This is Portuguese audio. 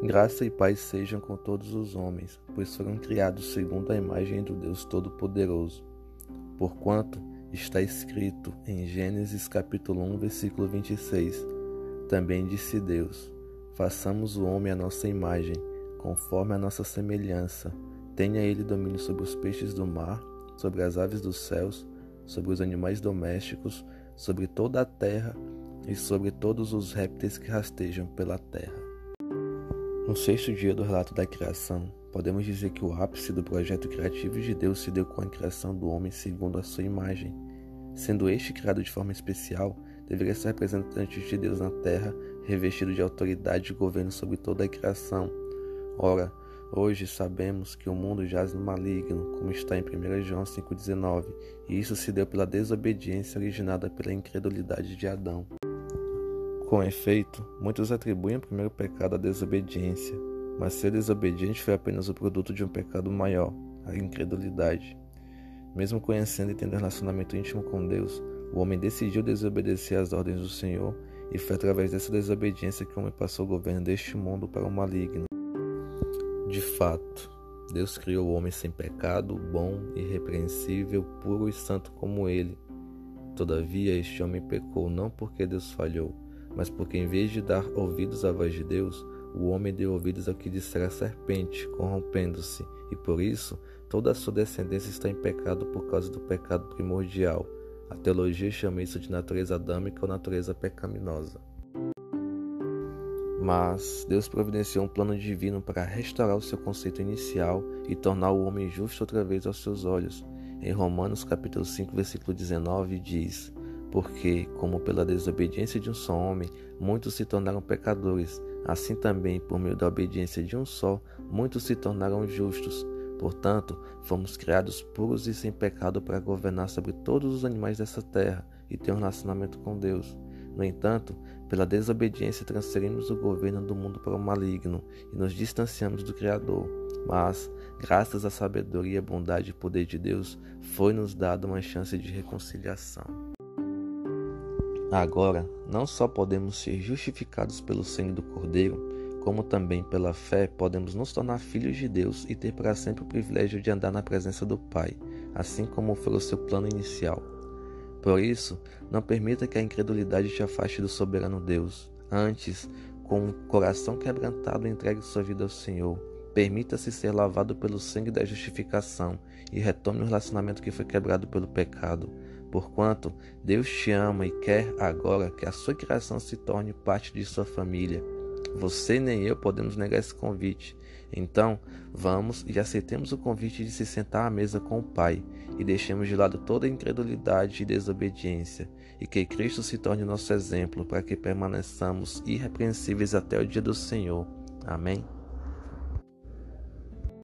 Graça e paz sejam com todos os homens, pois foram criados segundo a imagem do Deus Todo-Poderoso. Porquanto está escrito em Gênesis capítulo 1, versículo 26, também disse Deus: Façamos o homem à nossa imagem, conforme a nossa semelhança. Tenha ele domínio sobre os peixes do mar, sobre as aves dos céus, sobre os animais domésticos, sobre toda a terra e sobre todos os répteis que rastejam pela terra. No sexto dia do relato da criação, podemos dizer que o ápice do projeto criativo de Deus se deu com a criação do homem segundo a sua imagem. Sendo este criado de forma especial, deveria ser representante de Deus na terra, revestido de autoridade e governo sobre toda a criação. Ora, hoje sabemos que o mundo jaz no maligno, como está em 1 João 5,19, e isso se deu pela desobediência originada pela incredulidade de Adão. Com efeito, muitos atribuem o primeiro pecado à desobediência, mas ser desobediente foi apenas o produto de um pecado maior, a incredulidade. Mesmo conhecendo e tendo relacionamento íntimo com Deus, o homem decidiu desobedecer às ordens do Senhor e foi através dessa desobediência que o homem passou o governo deste mundo para o maligno. De fato, Deus criou o homem sem pecado, bom, irrepreensível, puro e santo como ele. Todavia, este homem pecou não porque Deus falhou, mas porque em vez de dar ouvidos à voz de Deus, o homem deu ouvidos ao que dissera a serpente, corrompendo-se, e por isso toda a sua descendência está em pecado por causa do pecado primordial. A teologia chama isso de natureza adâmica ou natureza pecaminosa. Mas Deus providenciou um plano divino para restaurar o seu conceito inicial e tornar o homem justo outra vez aos seus olhos. Em Romanos capítulo 5, versículo 19 diz: porque, como pela desobediência de um só homem, muitos se tornaram pecadores, assim também, por meio da obediência de um só, muitos se tornaram justos. Portanto, fomos criados puros e sem pecado para governar sobre todos os animais dessa terra e ter um relacionamento com Deus. No entanto, pela desobediência transferimos o governo do mundo para o maligno e nos distanciamos do Criador. Mas, graças à sabedoria, bondade e poder de Deus, foi-nos dada uma chance de reconciliação. Agora, não só podemos ser justificados pelo sangue do Cordeiro, como também pela fé podemos nos tornar filhos de Deus e ter para sempre o privilégio de andar na presença do Pai, assim como foi o seu plano inicial. Por isso, não permita que a incredulidade te afaste do soberano Deus. Antes, com o um coração quebrantado, entregue sua vida ao Senhor. Permita-se ser lavado pelo sangue da justificação e retome o relacionamento que foi quebrado pelo pecado. Porquanto Deus te ama e quer agora que a sua criação se torne parte de sua família. Você nem eu podemos negar esse convite. Então, vamos e aceitemos o convite de se sentar à mesa com o Pai e deixemos de lado toda incredulidade e desobediência, e que Cristo se torne nosso exemplo para que permaneçamos irrepreensíveis até o dia do Senhor. Amém.